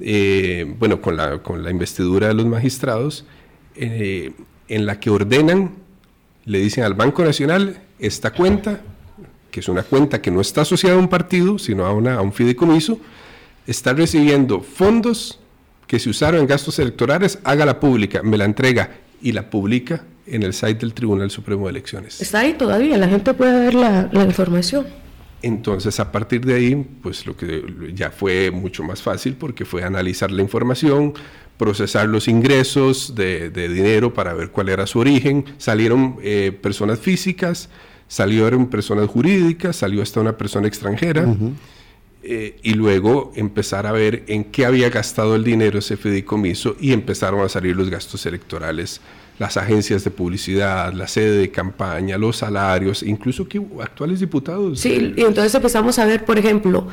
eh, bueno, con la, con la investidura de los magistrados, eh, en la que ordenan, le dicen al Banco Nacional, esta cuenta, que es una cuenta que no está asociada a un partido, sino a, una, a un fideicomiso, está recibiendo fondos que se usaron en gastos electorales, hágala pública, me la entrega y la publica en el site del Tribunal Supremo de Elecciones. Está ahí todavía, la gente puede ver la, la, información. Entonces, a partir de ahí, pues lo que ya fue mucho más fácil porque fue analizar la información, procesar los ingresos de, de dinero para ver cuál era su origen. Salieron eh, personas físicas, salieron personas jurídicas, salió hasta una persona extranjera. Uh -huh. Eh, y luego empezar a ver en qué había gastado el dinero ese fideicomiso y empezaron a salir los gastos electorales las agencias de publicidad, la sede de campaña, los salarios, incluso que actuales diputados. Sí, y entonces empezamos a ver, por ejemplo,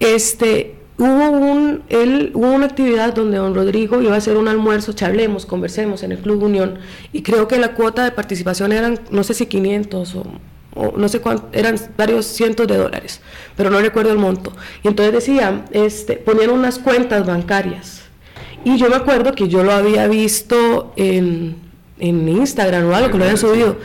este hubo un él hubo una actividad donde don Rodrigo iba a hacer un almuerzo, charlemos, conversemos en el Club Unión y creo que la cuota de participación eran no sé si 500 o o no sé cuánto, eran varios cientos de dólares, pero no recuerdo el monto. Y entonces decían, este, ponían unas cuentas bancarias. Y yo me acuerdo que yo lo había visto en, en Instagram o algo, que lo habían subido.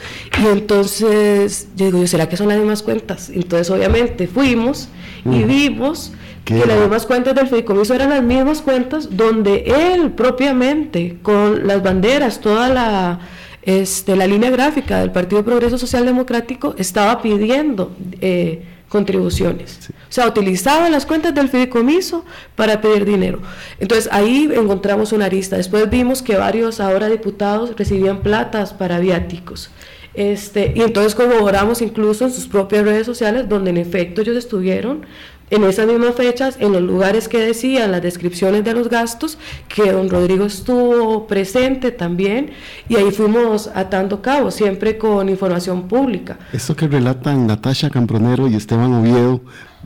Y entonces yo digo, ¿será que son las mismas cuentas? Entonces obviamente fuimos y vimos que las mismas cuentas del fideicomiso eran las mismas cuentas donde él propiamente, con las banderas, toda la, este, la línea gráfica del Partido Progreso Social Democrático, estaba pidiendo eh, contribuciones. Sí. O sea, utilizaban las cuentas del fideicomiso para pedir dinero. Entonces ahí encontramos una arista. Después vimos que varios ahora diputados recibían platas para viáticos. Este, y entonces corroboramos incluso en sus propias redes sociales, donde en efecto ellos estuvieron en esas mismas fechas, en los lugares que decían las descripciones de los gastos, que don Rodrigo estuvo presente también, y ahí fuimos atando cabos, siempre con información pública. Esto que relatan Natasha Cambronero y Esteban Oviedo,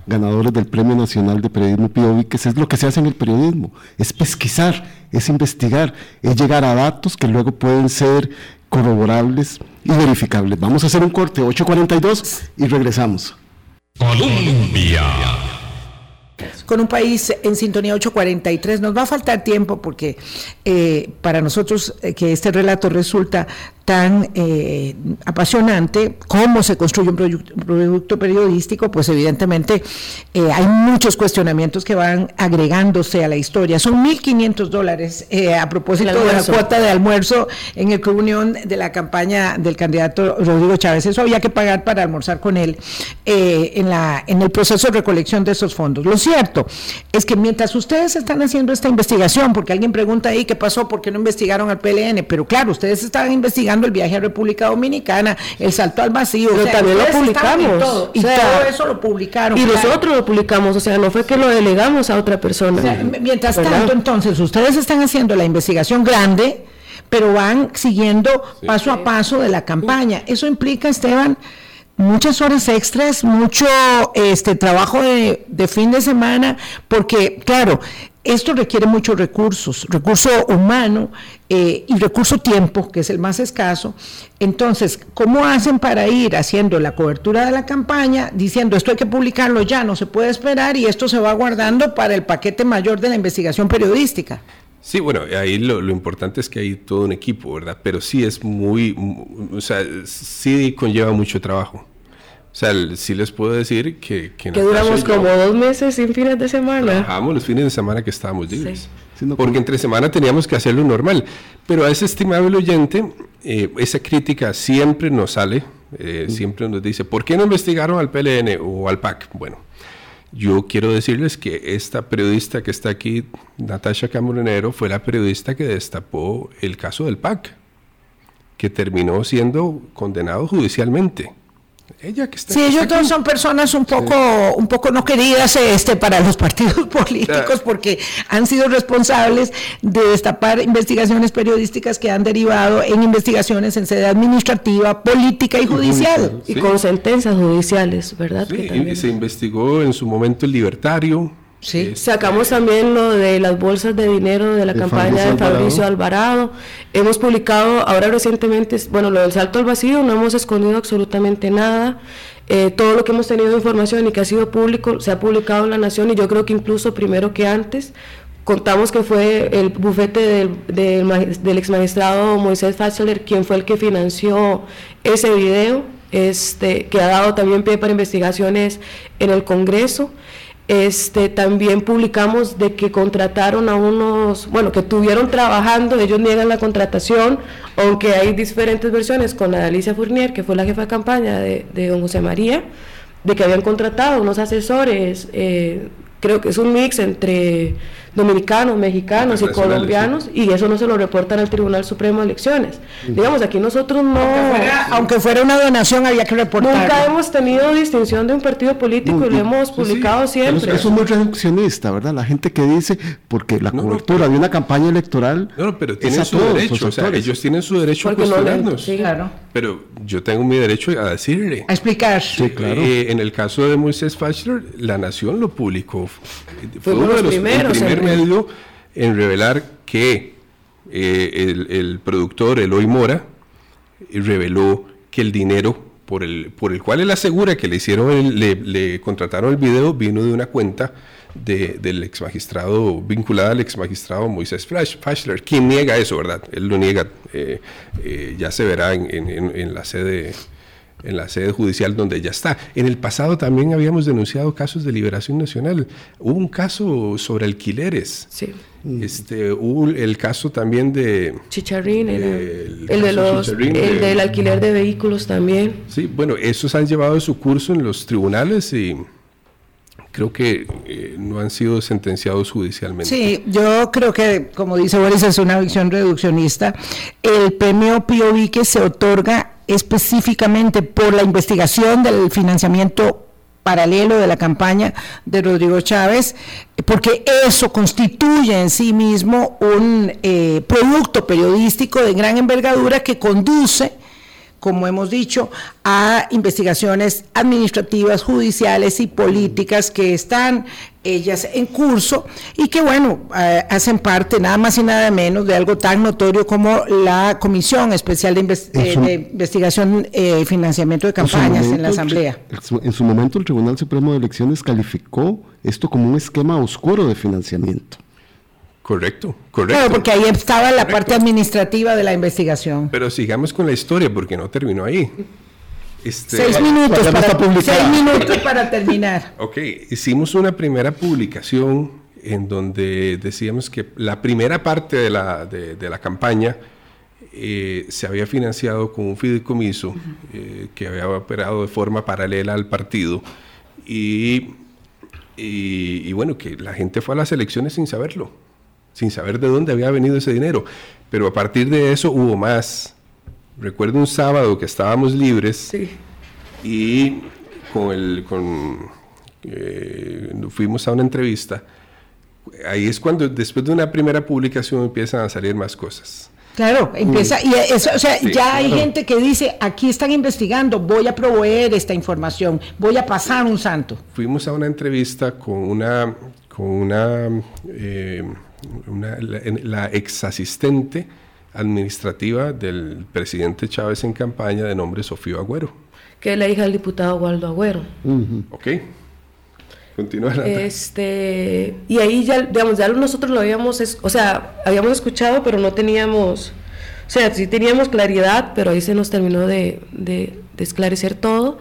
ganadores del Premio Nacional de Periodismo PIOVI, que es lo que se hace en el periodismo, es pesquisar, es investigar, es llegar a datos que luego pueden ser corroborables y verificables. Vamos a hacer un corte, 8.42, y regresamos. Colombia con un país en sintonía 843. Nos va a faltar tiempo porque eh, para nosotros eh, que este relato resulta tan eh, apasionante, cómo se construye un, producto periodístico, pues evidentemente hay muchos cuestionamientos que van agregándose a la historia. Son 1.500 dólares a propósito de la cuota de almuerzo en el Club Unión de la campaña del candidato Rodrigo Chávez. Eso había que pagar para almorzar con él en, la, en el proceso de recolección de esos fondos. Lo cierto es que mientras ustedes están haciendo esta investigación, porque alguien pregunta ahí qué pasó, por qué no investigaron al PLN, pero claro, ustedes estaban investigando el viaje a República Dominicana, el salto al vacío, pero también lo publicamos. y todo eso lo publicaron. Y nosotros lo publicamos, o sea, no fue que lo delegamos a otra persona. mientras tanto, entonces, ustedes están haciendo la investigación grande, pero van siguiendo paso a paso de la campaña. Eso implica, Esteban, muchas horas extras, mucho este trabajo de, fin de semana, porque claro, esto requiere muchos recursos, recurso humano eh, y recurso tiempo, que es el más escaso. Entonces, ¿cómo hacen para ir haciendo la cobertura de la campaña, diciendo esto hay que publicarlo ya, no se puede esperar y esto se va guardando para el paquete mayor de la investigación periodística? Sí, bueno, ahí lo, importante es que hay todo un equipo, ¿verdad? Pero sí es muy, o sea, sí conlleva mucho trabajo. O sea, sí les puedo decir que... Que, duramos como dos meses sin fines de semana. Trabajamos los fines de semana que estábamos libres. Porque entre semana teníamos que hacerlo normal. Pero a ese estimable oyente, eh, esa crítica siempre nos sale, eh, siempre nos dice, ¿por qué no investigaron al PLN o al PAC? Bueno, yo quiero decirles que esta periodista que está aquí, Natasha Camoronero, fue la periodista que destapó el caso del PAC, que terminó siendo condenado judicialmente. Ella que está, sí, ellos dos son personas un poco, un poco no queridas este, para los partidos políticos porque han sido responsables de destapar investigaciones periodísticas que han derivado en investigaciones en sede administrativa, política y judicial. Y con sentencias judiciales, ¿verdad? y se investigó en su momento el libertario, Sí. Sacamos también lo de las bolsas de dinero de la campaña de Fabricio Alvarado. Hemos publicado ahora recientemente, bueno, lo del salto al vacío, no hemos escondido absolutamente nada. Eh, todo lo que hemos tenido información y que ha sido público se ha publicado en La Nación y yo creo que incluso primero que antes. Contamos que fue el bufete del, del, ex magistrado Moisés Fatzeler quien fue el que financió ese video, este, que ha dado también pie para investigaciones en el Congreso. Este, también publicamos de que contrataron a unos, bueno, que tuvieron trabajando, ellos niegan la contratación, aunque hay diferentes versiones con la Alicia Fournier, que fue la jefa de campaña de, de don José María, de que habían contratado unos asesores, eh, creo que es un mix entre dominicanos, mexicanos y colombianos, y eso no se lo reportan al Tribunal Supremo de Elecciones. Digamos, aquí nosotros no... Aunque fuera, una donación, había que reportar. Nunca hemos tenido distinción de un partido político y lo hemos publicado siempre. eso es muy reduccionista, ¿verdad? La gente que dice, porque la cobertura de una campaña electoral... No, pero tienen su derecho, o sea, ellos tienen su derecho a cuestionarnos. sí, claro. Pero yo tengo mi derecho a decirle. A explicar. Sí, claro. Eh, en el caso de Moisés Fachler, la Nación lo publicó. Fue uno de los primeros medio en revelar que eh, el, productor Eloy Mora reveló que el dinero por el, por el cual él asegura que le hicieron, le, contrataron el video, vino de una cuenta del ex magistrado, vinculada al ex magistrado Moisés Fashler, quien niega eso, ¿verdad? Él lo niega, eh, eh, ya se verá en la sede en la sede judicial donde ya está. En el pasado también habíamos denunciado casos de liberación nacional. Hubo un caso sobre alquileres. Sí. Este, hubo el caso también de... Chicharrín, el, de los, el del alquiler de vehículos también. Sí, bueno, esos han llevado su curso en los tribunales y creo que eh, no han sido sentenciados judicialmente. Sí, yo creo que, como dice Boris, es una visión reduccionista. El premio POV que se otorga específicamente por la investigación del financiamiento paralelo de la campaña de Rodrigo Chávez, porque eso constituye en sí mismo un eh, producto periodístico de gran envergadura que conduce como hemos dicho, a investigaciones administrativas, judiciales y políticas que están ellas en curso y que, bueno, eh, hacen parte nada más y nada menos de algo tan notorio como la Comisión Especial de, Investigación eh, y Financiamiento de Campañas en, la Asamblea. En su momento, el Tribunal Supremo de Elecciones calificó esto como un esquema oscuro de financiamiento. Correcto, correcto. Claro, porque ahí estaba la parte administrativa de la investigación. Pero sigamos con la historia porque no terminó ahí. Este, seis, minutos para, seis minutos para terminar. Ok, hicimos una primera publicación en donde decíamos que la primera parte de la, de, la campaña eh, se había financiado con un fideicomiso eh, que había operado de forma paralela al partido y, y bueno, que la gente fue a las elecciones sin saberlo sin saber de dónde había venido ese dinero. Pero a partir de eso hubo más. Recuerdo un sábado que estábamos libres y con el, con, eh, fuimos a una entrevista. Ahí es cuando después de una primera publicación empiezan a salir más cosas. Claro, empieza, y eso, o sea, ya hay gente que dice, aquí están investigando, voy a proveer esta información, voy a pasar un santo. Fuimos a una entrevista con una, con una eh, la, ex asistente administrativa del presidente Chávez en campaña de nombre Sofía Agüero. Que es la hija del diputado Waldo Agüero. Ok. Continúa. Este, y ahí ya, digamos, ya nosotros lo habíamos, o sea, habíamos escuchado, pero no teníamos, o sea, sí teníamos claridad, pero ahí se nos terminó de, de esclarecer todo.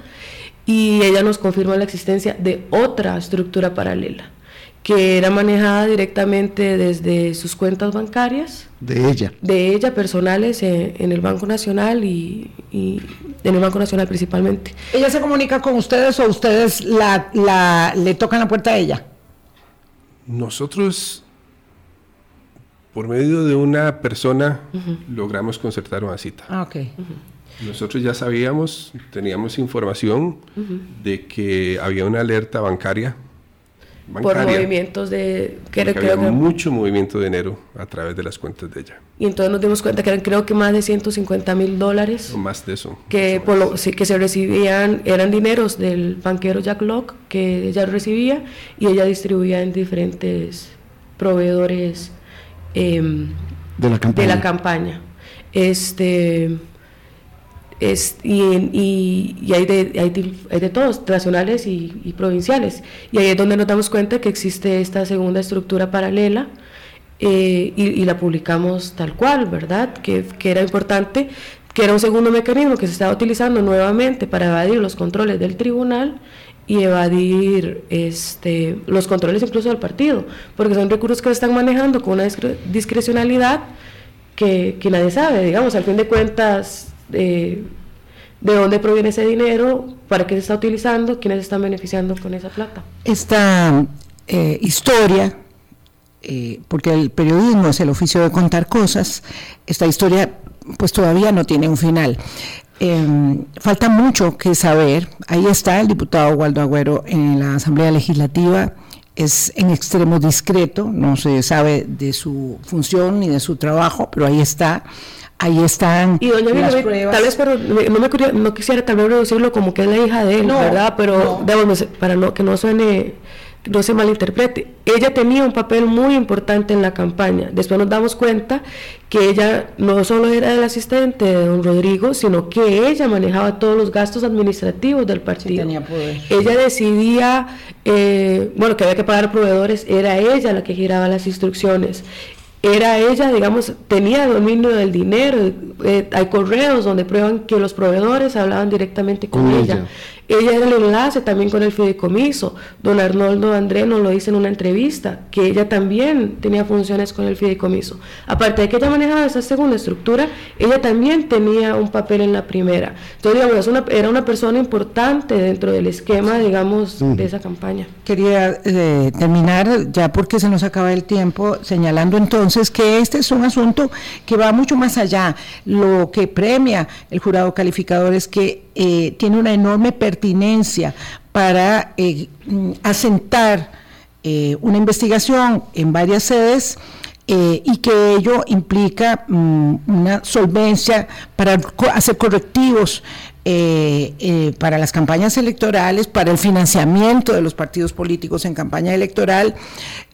Y ella nos confirmó la existencia de otra estructura paralela que era manejada directamente desde sus cuentas bancarias. De ella. De ella, personales, en, el Banco Nacional y, en el Banco Nacional principalmente. ¿Ella se comunica con ustedes o ustedes la, le tocan la puerta a ella? Nosotros, por medio de una persona, logramos concertar una cita. Ah, ok. Nosotros ya sabíamos, teníamos información de que había una alerta bancaria por movimientos de... Que había mucho movimiento de dinero a través de las cuentas de ella. Y entonces nos dimos cuenta que eran creo que más de 150 mil dólares. O más de eso. Que, por lo, sí, que se recibían, eran dineros del banquero Jack Locke que ella recibía y ella distribuía en diferentes proveedores em, de, la campaña. de la campaña. Este y, y, hay, de, hay, hay, de, todos, nacionales y, provinciales. Y ahí es donde nos damos cuenta que existe esta segunda estructura paralela eh, y, la publicamos tal cual, ¿verdad? Que, que, era importante, que era un segundo mecanismo que se estaba utilizando nuevamente para evadir los controles del tribunal y evadir este, los controles incluso del partido, porque son recursos que se están manejando con una discrecionalidad que, que nadie sabe, digamos, al fin de cuentas de dónde proviene ese dinero, para qué se está utilizando, quiénes están beneficiando con esa plata. Esta eh, historia, eh, porque el periodismo es el oficio de contar cosas, esta historia pues todavía no tiene un final. Em, falta mucho que saber. Ahí está el diputado Waldo Agüero en la Asamblea Legislativa. Es en extremo discreto, no se sabe de su función ni de su trabajo, pero ahí está ahí están y doña las pruebas. Tal vez, pero no, me, no quisiera tal vez reducirlo como que es la hija de él, ¿verdad? Pero para no, que no suene, no se malinterprete. Ella tenía un papel muy importante en la campaña. Después nos damos cuenta que ella no solo era el asistente de don Rodrigo, sino que ella manejaba todos los gastos administrativos del partido. tenía poder. Ella decidía, eh, bueno, que había que pagar proveedores, era ella la que giraba las instrucciones era ella, digamos, tenía dominio del dinero. Eh, hay correos donde prueban que los proveedores hablaban directamente con, ella. ella. Era el enlace también con el fideicomiso. Don Arnoldo André nos lo dice en una entrevista, que ella también tenía funciones con el fideicomiso. Aparte de que ella manejaba esa segunda estructura, ella también tenía un papel en la primera. Entonces, digamos, era una persona importante dentro del esquema, digamos, de esa campaña. Quería eh, terminar, ya porque se nos acaba el tiempo, señalando entonces entonces que este es un asunto que va mucho más allá. Lo que premia el jurado calificador es que eh, tiene una enorme pertinencia para eh, asentar eh, una investigación en varias sedes eh, y que ello implica mm, una solvencia para hacer correctivos para las campañas electorales, para el financiamiento de los partidos políticos en campaña electoral,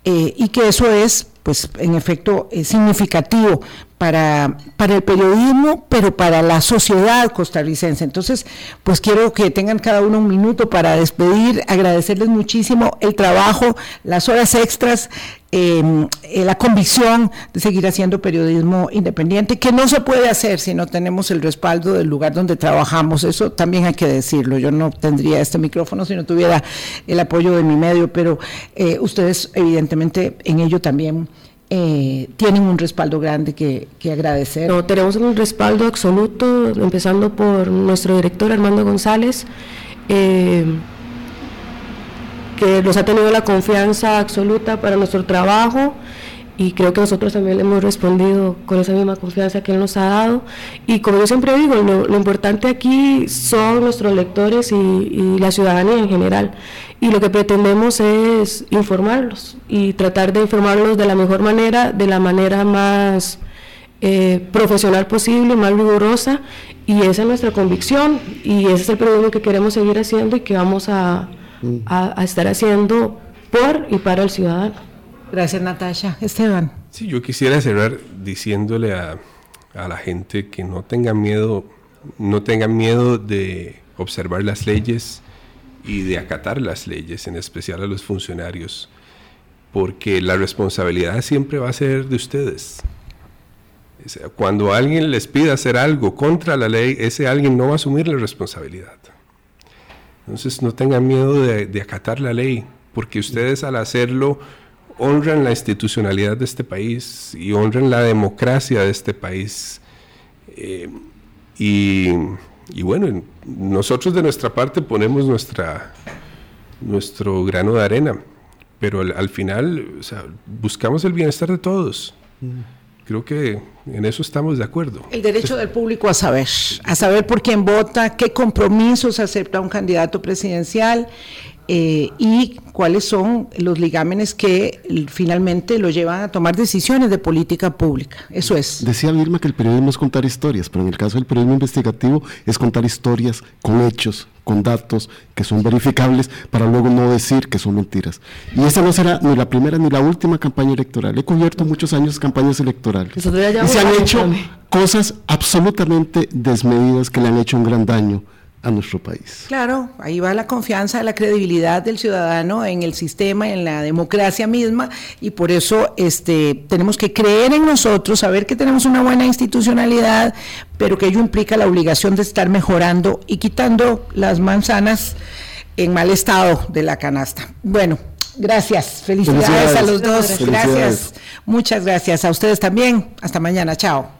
y que eso es, pues, en efecto, significativo para, para el periodismo, pero para la sociedad costarricense. Entonces, pues quiero que tengan cada uno un minuto para despedir, agradecerles muchísimo el trabajo, las horas extras, em, eh, la convicción de seguir haciendo periodismo independiente, que no se puede hacer si no tenemos el respaldo del lugar donde trabajamos. Eso también hay que decirlo. Yo no tendría este micrófono si no tuviera el apoyo de mi medio, pero eh, ustedes evidentemente en ello también eh, tienen un respaldo grande que, agradecer. No, tenemos un respaldo absoluto, empezando por nuestro director Armando González, eh, que nos ha tenido la confianza absoluta para nuestro trabajo y creo que nosotros también le hemos respondido con esa misma confianza que él nos ha dado. Y como yo siempre digo, lo, importante aquí son nuestros lectores y, la ciudadanía en general. Y lo que pretendemos es informarlos y tratar de informarlos de la mejor manera, de la manera más eh, profesional posible, más rigurosa. Y esa es nuestra convicción y ese es el periodismo que queremos seguir haciendo y que vamos a, a estar haciendo por y para el ciudadano. Gracias, Natasha. Esteban. Sí, yo quisiera cerrar diciéndole a, la gente que no tengan miedo, no tengan miedo de observar las leyes y de acatar las leyes, en especial a los funcionarios, porque la responsabilidad siempre va a ser de ustedes. Cuando alguien les pida hacer algo contra la ley, ese alguien no va a asumir la responsabilidad. Entonces no tengan miedo de, acatar la ley, porque ustedes al hacerlo honran la institucionalidad de este país y honran la democracia de este país. Eh, y, bueno, nosotros de nuestra parte ponemos nuestra, nuestro grano de arena, pero al, final buscamos el bienestar de todos. Creo que en eso estamos de acuerdo. El derecho del público a saber, a saber por quién vota, qué compromisos acepta un candidato presidencial eh, y cuáles son los ligámenes que finalmente lo llevan a tomar decisiones de política pública. Eso es. Decía Vilma que el periodismo es contar historias, pero en el caso del periodismo investigativo es contar historias con hechos, con datos que son verificables para luego no decir que son mentiras. Y esa no será ni la primera ni la última campaña electoral. He cubierto muchos años campañas electorales. Y se han hecho cosas absolutamente desmedidas que le han hecho un gran daño a nuestro país. Claro, ahí va la confianza, la credibilidad del ciudadano en el sistema, en la democracia misma, y por eso este, tenemos que creer en nosotros, saber que tenemos una buena institucionalidad, pero que ello implica la obligación de estar mejorando y quitando las manzanas en mal estado de la canasta. Bueno, gracias, felicidades, a los dos, gracias, muchas gracias a ustedes también, hasta mañana, chao.